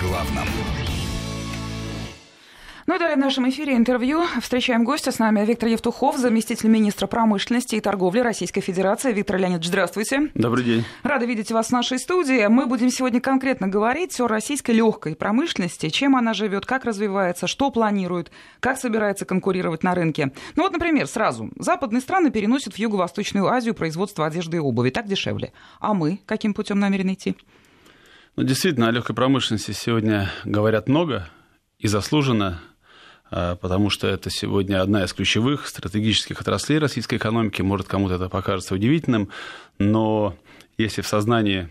главном. Ну и далее в нашем эфире интервью. Встречаем гостя. С нами Виктор Евтухов, заместитель министра промышленности и торговли Российской Федерации. Виктор Леонидович, здравствуйте. Добрый день. Рада видеть вас в нашей студии. Мы будем сегодня конкретно говорить о российской легкой промышленности, чем она живет, как развивается, что планирует, как собирается конкурировать на рынке. Ну вот, например, сразу. Западные страны переносят в Юго-Восточную Азию производство одежды и обуви. Так дешевле. А мы каким путем намерены идти? Ну, действительно, о легкой промышленности сегодня говорят много и заслуженно а, потому что это сегодня одна из ключевых стратегических отраслей российской экономики. Может, кому-то это покажется удивительным, но если в сознании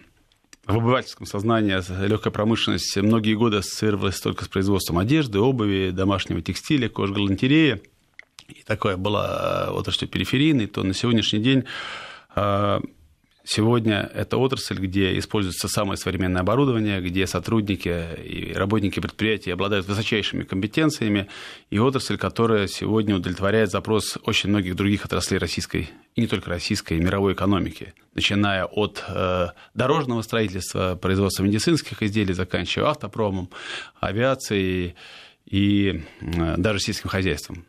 в обывательском сознании легкая промышленность многие годы ассоциировалась только с производством одежды, обуви, домашнего текстиля, кожгалантереи, и такая была отрасль периферийной, то на сегодняшний день а, Сегодня это отрасль, где используется самое современное оборудование, где сотрудники и работники предприятий обладают высочайшими компетенциями, и отрасль, которая сегодня удовлетворяет запрос очень многих других отраслей российской, и не только российской, и мировой экономики, начиная от э, дорожного строительства, производства медицинских изделий, заканчивая автопромом, авиацией и э, даже сельским хозяйством.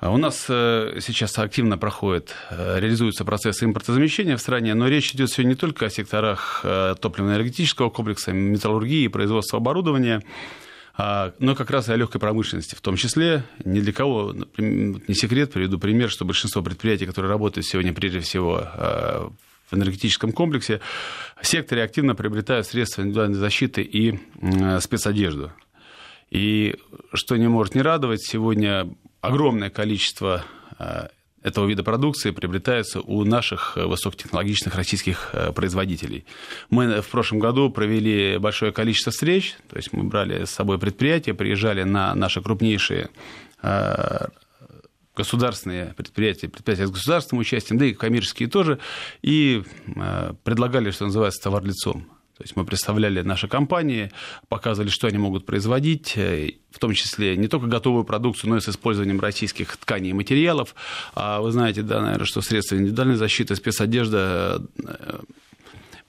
А у нас э, сейчас активно проходит, э, реализуется процесс импортозамещения в стране, но речь идет сегодня не только о секторах э, топливно-энергетического комплекса, металлургии, производства оборудования, а, но как раз и о легкой промышленности в том числе. Ни для кого не секрет, приведу пример, что большинство предприятий, которые работают сегодня прежде всего в энергетическом комплексе, в секторе активно приобретают средства индивидуальной защиты и спецодежду. И что не может не радовать, сегодня огромное количество э, этого вида продукции приобретается у наших э, высокотехнологичных российских э, производителей. Мы в прошлом году провели большое количество встреч, то есть мы брали с собой предприятия, приезжали на наши крупнейшие государственные предприятия, предприятия с государственным участием, да и коммерческие тоже, и предлагали, что называется, товар лицом. То есть мы представляли наши компании, показывали, что они могут производить, э, в том числе не только готовую продукцию, но и с использованием российских тканей и материалов. А вы знаете, да, наверное, что средства индивидуальной защиты, спецодежда э,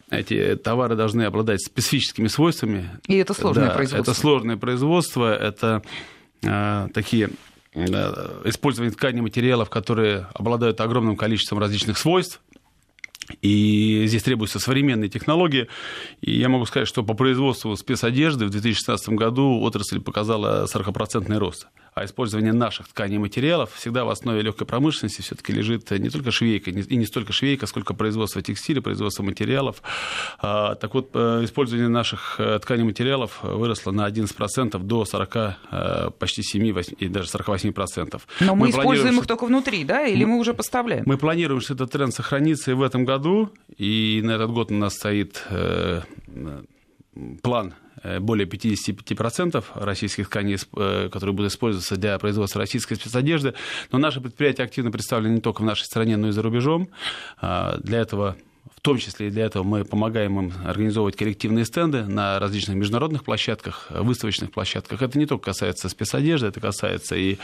эти товары должны обладать специфическими свойствами. И это сложное да, производство. Это сложное производство, это э, такие э, использование тканей и материалов, которые обладают огромным количеством различных свойств, и здесь требуются современные технологии. И я могу сказать, что по производству спецодежды в 2016 году отрасль показала 40% рост а использование наших тканей и материалов всегда в основе легкой промышленности все-таки лежит не только швейка, и не столько швейка, сколько производство текстиля, производство материалов. А, так вот, э, использование наших э, тканей и материалов выросло на 11% до 40, э, почти 7 и даже 48%. Но мы, мы используем их только внутри, да, или мы уже поставляем? Мы планируем, что этот тренд сохранится и в этом году, и на этот год у нас стоит план Э, более 55% российских тканей, э, которые будут использоваться для производства российской спецодежды. Но наши предприятия активно представлены не только в нашей стране, но и за рубежом. А, для этого в том числе и для этого мы помогаем им организовывать коллективные стенды на различных международных площадках, выставочных площадках. Это не только касается спецодежды, это касается и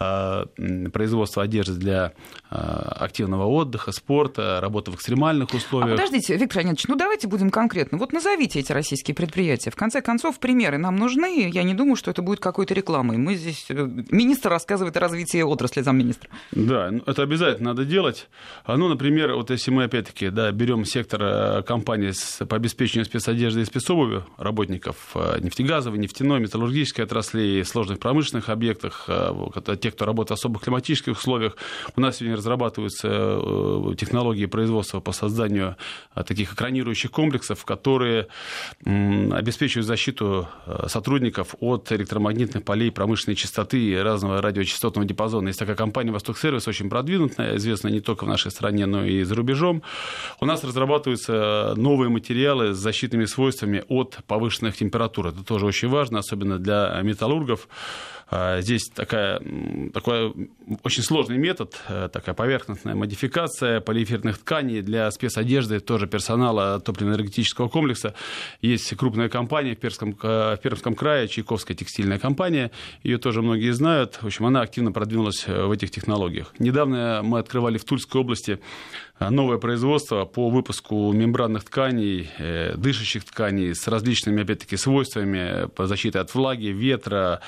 э, производства одежды для э, активного отдыха, спорта, работы в экстремальных условиях. А подождите, Виктор Леонидович, ну давайте будем конкретны. Вот назовите эти российские предприятия. В конце концов, примеры нам нужны. Я не думаю, что это будет какой-то рекламой. Мы здесь... Э, министр рассказывает о развитии отрасли замминистра. Да, ну, это обязательно надо делать. Ну, например, вот если мы опять-таки да, берем берем сектор э, компании по обеспечению спецодежды и спецобуви работников э, нефтегазовой, нефтяной, металлургической отрасли, сложных промышленных объектах, э, те, кто работает в особых климатических условиях. У нас сегодня разрабатываются технологии производства по созданию таких экранирующих комплексов, которые обеспечивают защиту сотрудников от электромагнитных полей промышленной частоты и разного радиочастотного диапазона. Есть такая компания «Восток Сервис», очень продвинутая, известная не только в нашей стране, но и за рубежом. У нас разрабатываются новые материалы с защитными свойствами от повышенных температур. Это тоже очень важно, особенно для металлургов. А, здесь такая, такой очень сложный метод, э, такая поверхностная модификация полиэфирных тканей для спецодежды, тоже персонала топливно-энергетического комплекса. Есть крупная компания в Пермском, в Пермском крае, Чайковская текстильная компания. Ее тоже многие знают. В общем, она активно продвинулась э, в этих технологиях. Недавно мы открывали в Тульской области новое производство по выпуску мембранных тканей, э, дышащих тканей с различными, опять-таки, свойствами по защите от влаги, ветра,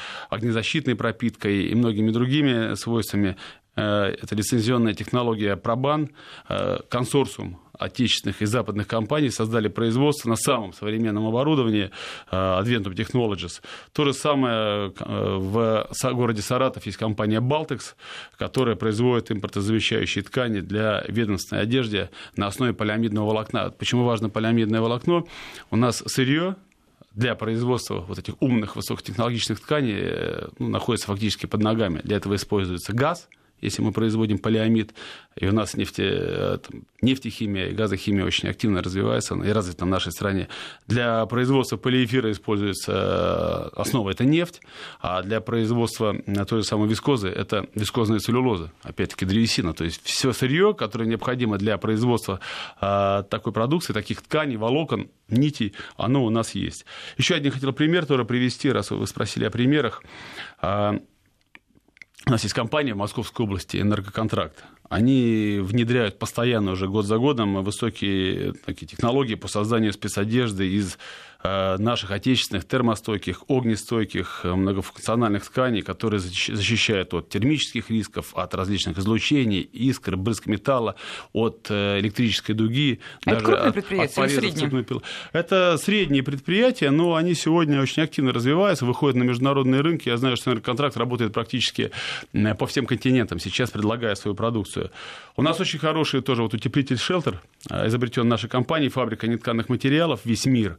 огнезащитной пропиткой и многими другими свойствами. Э, это лицензионная технология Пробан, э, консорциум отечественных и западных компаний создали производство на самом современном оборудовании э, Adventum Technologies. То же самое в городе Саратов есть компания Baltex, которая производит импортозавещающие ткани для ведомственной одежды на основе полиамидного волокна. Почему важно полиамидное волокно? У нас сырье для производства вот этих умных высокотехнологичных тканей ну, находится фактически под ногами. Для этого используется газ – если мы производим полиамид, и у нас нефте, э, там, нефтехимия и газохимия очень активно развивается и развита в нашей стране. Для производства полиэфира используется э, основа – это нефть, а для производства э, той же самой вискозы – это вискозная целлюлоза, опять-таки древесина. То есть все сырье, которое необходимо для производства такой продукции, таких тканей, волокон, нитей, оно у нас есть. Еще один хотел пример тоже привести, раз вы спросили о примерах. У нас есть компания в Московской области «Энергоконтракт». Они внедряют постоянно уже год за годом высокие такие технологии по созданию спецодежды из наших отечественных термостойких, огнестойких, э, многофункциональных тканей, которые защищают от термических рисков, от различных излучений, искр, брызг металла, от э, электрической дуги. А даже это крупные от, предприятия от средние? Это средние предприятия, но они сегодня очень активно развиваются, выходят на международные рынки. Я знаю, что контракт работает практически по всем континентам, сейчас предлагая свою продукцию. У нас очень хороший тоже вот утеплитель «Шелтер», изобретен нашей компанией, фабрика нетканых материалов «Весь мир».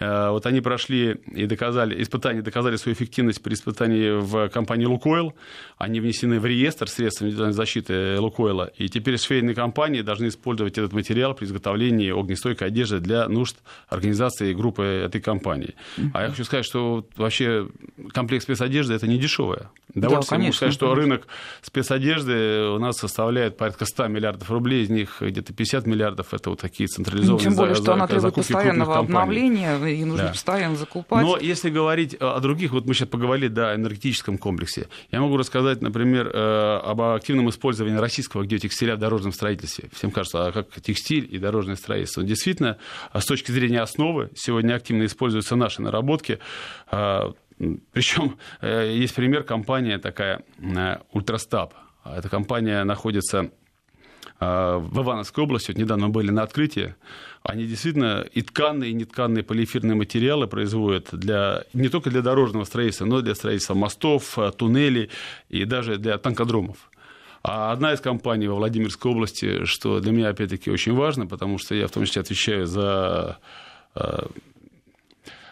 Э, вот они прошли и доказали, испытания доказали свою эффективность при испытании в компании «Лукойл». Они внесены в реестр средств индивидуальной защиты «Лукойла». И теперь швейные компании должны использовать этот материал при изготовлении огнестойкой одежды для нужд организации группы этой компании. А я хочу сказать, что вообще комплект спецодежды – это не дешевое. Довольно да, конечно, сказать, что рынок спецодежды у нас составляет порядка 100 миллиардов рублей, из них где-то 50 миллиардов – это вот такие централизованные Тем более, за, что она требует постоянного обновления, и нужно да. постоянно закупать. Но если говорить о других, вот мы сейчас поговорили да, о энергетическом комплексе, я могу рассказать, например, э, об активном использовании российского геотекстиля в дорожном строительстве. Всем кажется, а как текстиль и дорожное строительство. Действительно, с точки зрения основы, сегодня активно используются наши наработки. А, Причем э, есть пример, компания такая, э, Ультрастаб. Эта компания находится в Ивановской области, вот недавно были на открытии, они действительно и тканные, и нетканные полиэфирные материалы производят для, не только для дорожного строительства, но и для строительства мостов, туннелей и даже для танкодромов. А одна из компаний во Владимирской области, что для меня, опять-таки, очень важно, потому что я в том числе отвечаю за э,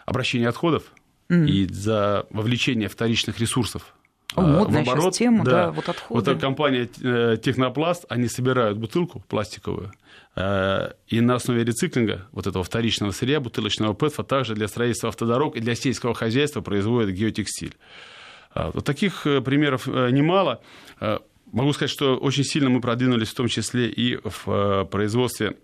обращение отходов mm. и за вовлечение вторичных ресурсов о, модная в оборот. тема, да. да, вот отходы. Вот компания э, Технопласт, они собирают бутылку пластиковую, э, и на основе рециклинга вот этого вторичного сырья, бутылочного ПЭТФа, также для строительства автодорог и для сельского хозяйства производят геотекстиль. А, вот таких э, примеров немало. Могу сказать, что очень сильно мы продвинулись в том числе и в производстве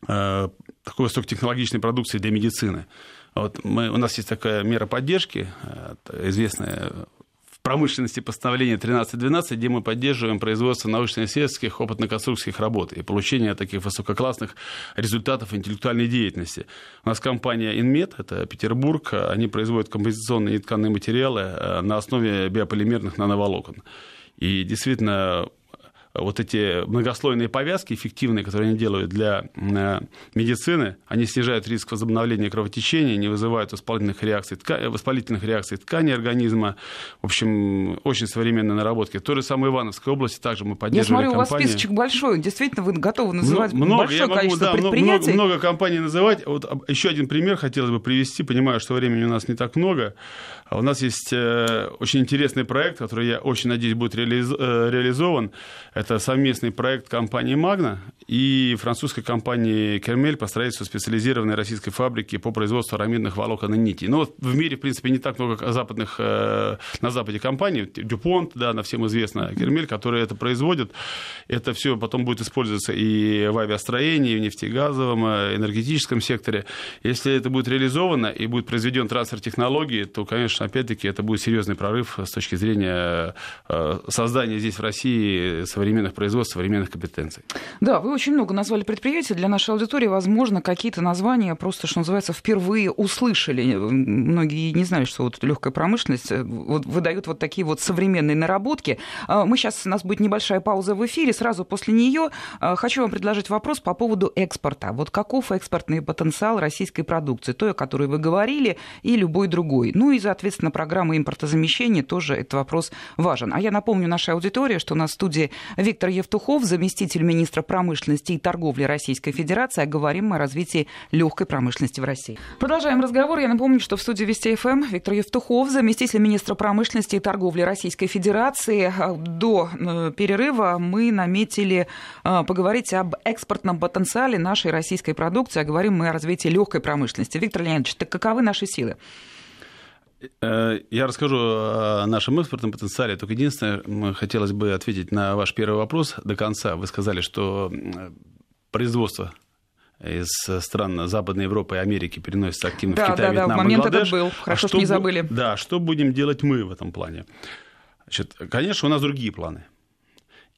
такой высокотехнологичной продукции для медицины. Вот мы, у нас есть такая мера поддержки, известная промышленности постановления 1312, где мы поддерживаем производство научно-исследовательских опытно-конструкторских работ и получение таких высококлассных результатов интеллектуальной деятельности. У нас компания Инмет, это Петербург, они производят композиционные и тканые материалы э, на основе биополимерных нановолокон. И действительно, вот эти многослойные повязки эффективные, которые они делают для э, медицины, они снижают риск возобновления кровотечения, не вызывают воспалительных реакций, тка... воспалительных реакций ткани организма. В общем, очень современные наработки. То же самое Ивановской области также мы поддерживали Я смотрю, компании. у вас списочек большой. Действительно, вы готовы называть много, большое я могу, количество да, предприятий. Много, много компаний называть. Вот еще один пример хотелось бы привести. Понимаю, что времени у нас не так много. А у нас есть э, очень интересный проект, который, я очень надеюсь, будет. Э, реализован. Это совместный проект компании «Магна» и французской компании «Кермель» по строительству специализированной российской фабрики по производству арамидных волокон и нитей. Ну, в мире, в принципе, не так много западных, э, на Западе компаний. Дюпонт, да, на всем известно, «Кермель», которые это производят. Это все потом будет использоваться и в авиастроении, и в нефтегазовом, энергетическом секторе. Если это будет реализовано и будет произведен трансфер технологий, то, конечно, конечно, опять-таки, это будет серьезный прорыв с точки зрения э, создания здесь в России современных производств, современных компетенций. Да, вы очень много назвали предприятий. Для нашей аудитории, возможно, какие-то названия просто, что называется, впервые услышали. Многие не знали, что вот легкая промышленность э, вот, выдает вот такие вот современные наработки. Мы сейчас, у нас будет небольшая пауза в эфире. Сразу после нее хочу вам предложить вопрос по поводу экспорта. Вот каков экспортный потенциал российской продукции, той, о которой вы говорили, и любой другой. Ну и, соответственно, программа импортозамещения тоже этот вопрос важен. А я напомню нашей аудитории, что у нас в студии Виктор Евтухов, заместитель министра промышленности и торговли Российской Федерации. А говорим мы о развитии легкой промышленности в России. Продолжаем разговор. Я напомню, что в студии Вести ФМ Виктор Евтухов, заместитель министра промышленности и торговли Российской Федерации. До э, перерыва мы наметили э, поговорить об экспортном потенциале нашей российской продукции, а говорим мы о развитии легкой промышленности. Виктор Леонидович, так каковы наши силы? Э, я расскажу о нашем экспортном потенциале. Только единственное, хотелось бы ответить на ваш первый вопрос до конца. Вы сказали, что производство из стран Западной Европы и Америки переносится активно да, в Китай, да, Вьетнам, да, момент Бангладеш. этот был. Хорошо, а что, что не забыли. Да, что будем делать мы в этом плане? Значит, конечно, у нас другие планы.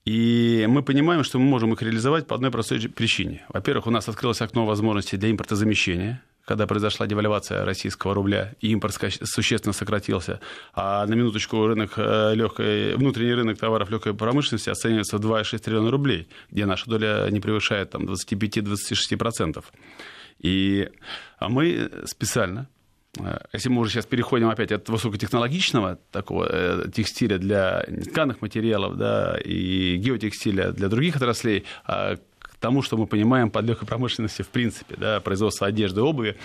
И мы понимаем, что мы можем их реализовать по одной простой причине. Во-первых, у нас открылось окно возможностей для импортозамещения когда произошла девальвация российского рубля, и импорт существенно сократился, а на минуточку рынок э, легкой, внутренний рынок товаров легкой промышленности оценивается в 2,6 триллиона рублей, где наша доля не превышает там, 25-26%. И мы специально э, если мы уже сейчас переходим опять от высокотехнологичного такого э, текстиля для тканых материалов да, и геотекстиля для других отраслей, а тому, что мы понимаем под легкой промышленности в принципе, да, производство одежды, обуви,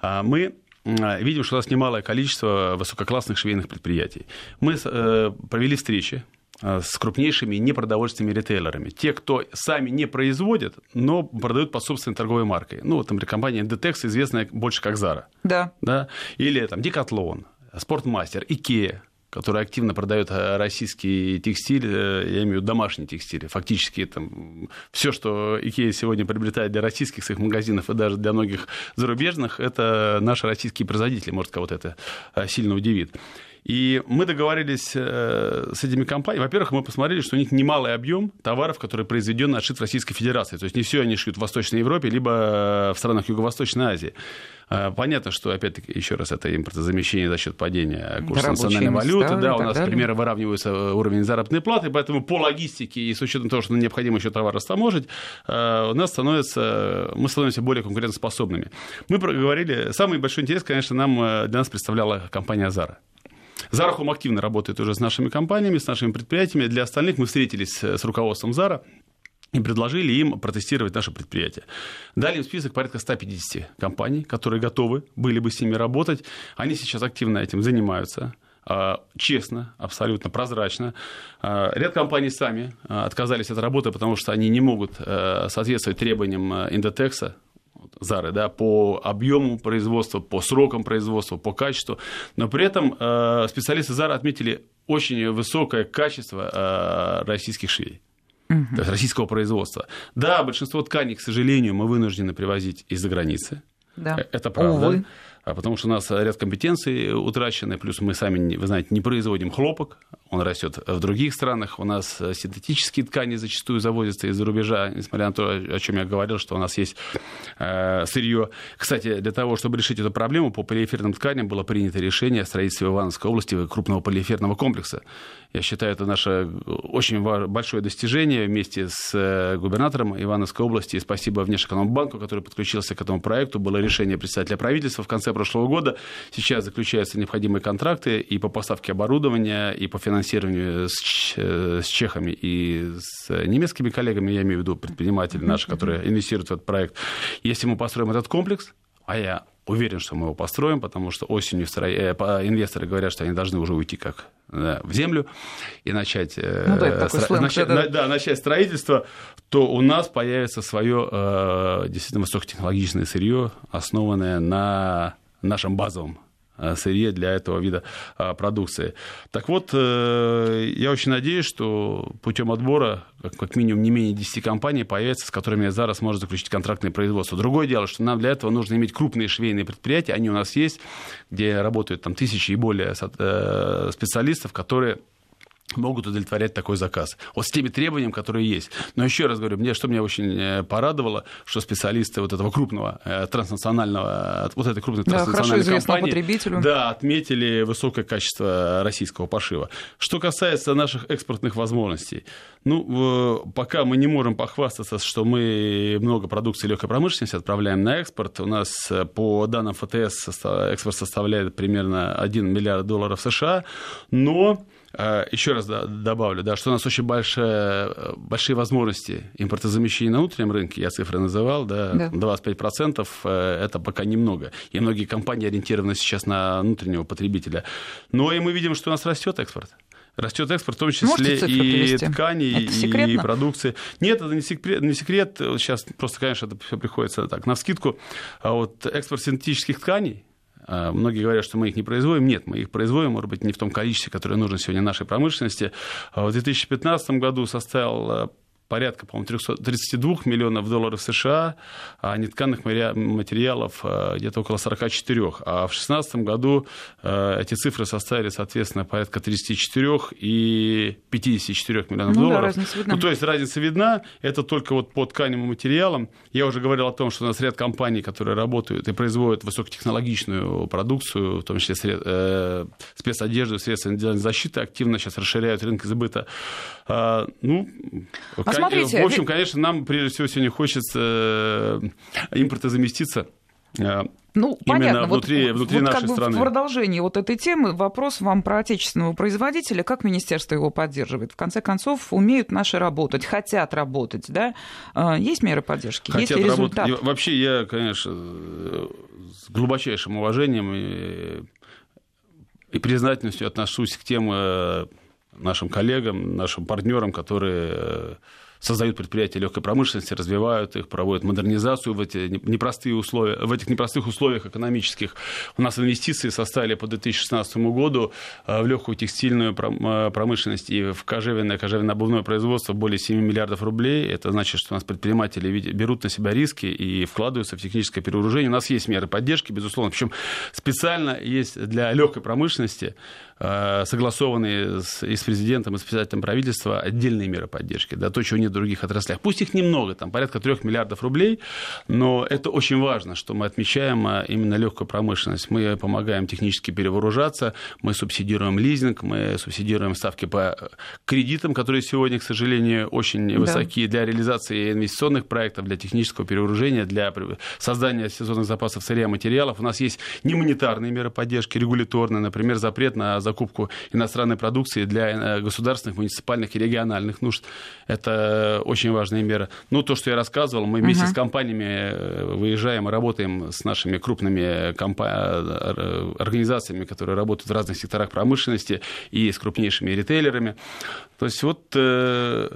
а мы а, видим, что у нас немалое количество высококлассных швейных предприятий. Мы э, провели встречи э, с крупнейшими непродовольственными ритейлерами. Те, кто сами не производят, но продают под собственной торговой маркой. Ну, вот, например, компания Detex, известная больше как Zara. Да. да? Или там Decathlon, Спортмастер, Икеа который активно продает э, российский текстиль, э, я имею в виду домашний текстиль. Фактически там, все, что Икея сегодня приобретает для российских своих магазинов и даже для многих зарубежных, это наши российские производители. Может, кого-то это э, сильно удивит. И мы договорились с этими компаниями. Во-первых, мы посмотрели, что у них немалый объем товаров, которые произведен отшит в Российской Федерации. То есть не все они шьют в Восточной Европе, либо в странах Юго-Восточной Азии. А, понятно, что, опять-таки, еще раз, это импортозамещение за счет падения курса национальной валюты. Да, у нас, к примеру, выравнивается э, уровень заработной платы, поэтому по логистике и с учетом того, что необходимо еще товар растаможить, э, у нас становится, мы становимся более конкурентоспособными. Мы проговорили, самый большой интерес, конечно, нам, э, для нас представляла компания Zara. Home активно работает уже с нашими компаниями, с нашими предприятиями. Для остальных мы встретились с руководством Zara и предложили им протестировать наше предприятие. Дали им список порядка 150 компаний, которые готовы были бы с ними работать. Они сейчас активно этим занимаются а, честно, абсолютно прозрачно. А, ряд компаний сами а, отказались от работы, потому что они не могут соответствовать требованиям индотекса, Зары, да, по объему производства, по срокам производства, по качеству. Но при этом специалисты Зары отметили очень высокое качество российских швей угу. российского производства. Да, большинство тканей, к сожалению, мы вынуждены привозить из-за границы. Да. Э, это правда. Увы. А потому что у нас ряд компетенций утрачены, плюс мы сами, вы знаете, не производим хлопок, он растет в других странах, у нас синтетические ткани зачастую завозятся из-за рубежа, несмотря на то, о чем я говорил, что у нас есть э, сырье. Кстати, для того, чтобы решить эту проблему, по полиэфирным тканям было принято решение о строительстве в Ивановской области крупного полиэфирного комплекса. Я считаю, это наше очень большое достижение вместе с э, губернатором Ивановской области. И спасибо Внешэкономбанку, который подключился к этому проекту. Было решение председателя правительства в конце прошлого года. Сейчас заключаются необходимые контракты и по поставке оборудования, и по финансированию с, э, с чехами и с немецкими коллегами, я имею в виду предприниматели наши, которые инвестируют в этот проект. Если мы построим этот комплекс, а я уверен, что мы его построим, потому что осенью э, инвесторы говорят, что они должны уже уйти как да, в землю и начать, э, ну, да, стро... начать, это... да, начать строительство, то у нас появится свое э, действительно высокотехнологичное сырье, основанное на нашем базовом Э, сырье для этого вида э, продукции. Так вот, э, я очень надеюсь, что путем отбора как минимум не менее 10 компаний появится, с которыми Зара сможет заключить контрактное производство. Другое дело, что нам для этого нужно иметь крупные швейные предприятия, они у нас есть, где работают там тысячи и более специалистов, которые могут удовлетворять такой заказ. Вот с теми требованиями, которые есть. Но еще раз говорю, мне, что меня очень э, порадовало, что специалисты вот этого крупного э, транснационального, вот этой крупной да, транснациональной компании потребителю. Да, отметили высокое качество российского пошива. Что касается наших экспортных возможностей, ну, пока мы не можем похвастаться, что мы много продукции легкой промышленности отправляем на экспорт. У нас э, по данным ФТС экспорт составляет примерно 1 миллиард долларов США, но Э, Еще раз добавлю, да, что у нас очень большая, большие возможности импортозамещения на внутреннем рынке, я цифры называл, да, да. 25% э, это пока немного. И многие компании ориентированы сейчас на внутреннего потребителя. Но и мы видим, что у нас растет экспорт. Растет экспорт, в том числе и привести? тканей, и продукции. Нет, это не секрет, не секрет. Сейчас просто, конечно, это все приходится так, на вскидку. А вот экспорт синтетических тканей, многие говорят, что мы их не производим. Нет, мы их производим, может быть, не в том количестве, которое нужно сегодня нашей промышленности. А в 2015 году составил а, порядка, по-моему, 32 миллионов долларов США, а нетканых материалов э, где-то около 44. А в 2016 году э, эти цифры составили, соответственно, порядка 34 и 54 миллионов ну, долларов. Да, видна. Ну, то есть разница видна, это только вот по тканевым материалам. Я уже говорил о том, что у нас ряд компаний, которые работают и производят высокотехнологичную продукцию, в том числе сред... э, спецодежду, средства индивидуальной защиты, активно сейчас расширяют рынок сбыта. А, ну, а смотрите, в общем, конечно, нам прежде всего сегодня хочется э, импортозаместиться. Э, ну, Именно понятно. Внутри, вот, внутри вот нашей как бы страны. В продолжении вот этой темы вопрос вам про отечественного производителя. Как министерство его поддерживает? В конце концов, умеют наши работать, хотят работать, да? Есть меры поддержки? Хотят есть ли результат? Работать. Вообще, я, конечно, с глубочайшим уважением и, и признательностью отношусь к тем э, нашим коллегам, нашим партнерам, которые создают предприятия легкой промышленности, развивают их, проводят модернизацию в эти непростые условия, в этих непростых условиях экономических. У нас инвестиции составили по 2016 году э, в легкую текстильную э, промышленность и в кожевенное, кожевенно-обувное производство более 7 миллиардов рублей. Это значит, что у нас предприниматели берут на себя риски и вкладываются в техническое перевооружение. У нас есть меры поддержки, безусловно. Причем специально есть для легкой промышленности согласованные с, и с президентом, и с председателем правительства отдельные меры поддержки, да, то, чего нет в других отраслях. Пусть их немного, там порядка трех миллиардов рублей, но это очень важно, что мы отмечаем а, именно легкую промышленность. Мы помогаем технически перевооружаться, мы субсидируем лизинг, мы субсидируем ставки по кредитам, которые сегодня, к сожалению, очень да. высоки для реализации инвестиционных проектов, для технического перевооружения, для создания сезонных запасов сырья материалов. У нас есть немонетарные меры поддержки, регуляторные, например, запрет на закупку иностранной продукции для э, государственных, муниципальных и региональных нужд. Это очень важная мера. Ну, то, что я рассказывал, мы вместе uh-huh. с компаниями э, выезжаем и работаем с нашими крупными компа- организациями, которые работают в разных секторах промышленности и с крупнейшими ритейлерами. То есть вот э,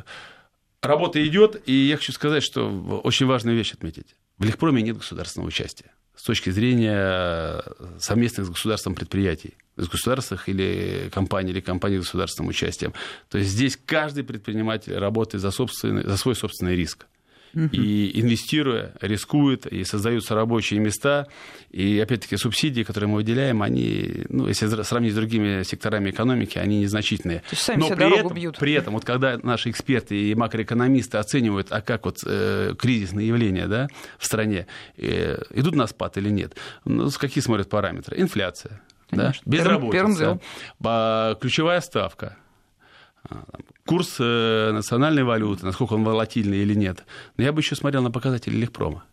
работа идет, и я хочу сказать, что очень важную вещь отметить. В Легпроме нет государственного участия с точки зрения совместных с государством предприятий из государственных или компаний, или компаний с государственным участием. То есть здесь каждый предприниматель работает за, собственный, за свой собственный риск. И инвестируя, рискует, и создаются рабочие места. И опять-таки субсидии, которые мы выделяем, они, ну, если сравнить с другими секторами экономики, они незначительные. То есть сами Но при этом, бьют. при этом, вот когда наши эксперты и макроэкономисты оценивают, а как вот э, кризисные явления да, в стране, э, идут на спад или нет, ну, какие смотрят параметры? Инфляция Конечно. Да? Безработица, первым ключевая ставка, курс э, национальной валюты, насколько он волатильный или нет. Но я бы еще смотрел на показатели Легпрома.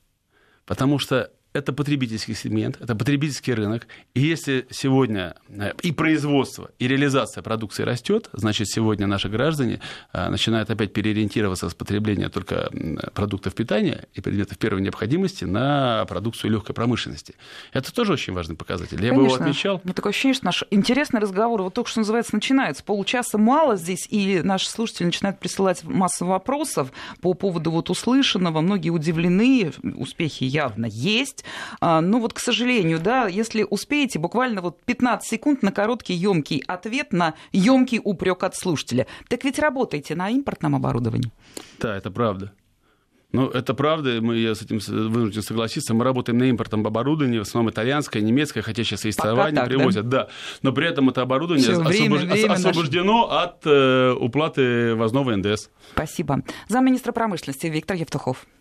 Потому что это потребительский сегмент, это потребительский рынок. И если сегодня э, и производство, и реализация продукции растет, значит, сегодня наши граждане э, начинают опять переориентироваться с потребления только продуктов питания и предметов первой необходимости на продукцию легкой промышленности. Это тоже очень важный показатель. Я Конечно. бы его отмечал. Мне такое ощущение, что наш интересный разговор вот только что называется начинается. Получаса мало здесь, и наши слушатели начинают присылать массу вопросов по поводу вот услышанного. Многие удивлены, успехи явно есть. А, ну вот, к сожалению, да, если успеете, буквально вот 15 секунд на короткий, емкий ответ на емкий упрек от слушателя. Так ведь работаете на импортном оборудовании. Да, это правда. Ну, это правда, мы, я с этим вынужден согласиться. Мы работаем на импортом оборудования, в основном итальянское, немецкое, хотя сейчас есть Тайвань, привозят, да? да. Но при этом это оборудование Всё, время, освобож... время освобождено наше... от э, уплаты ввозного НДС. Спасибо. Замминистра промышленности Виктор Евтухов.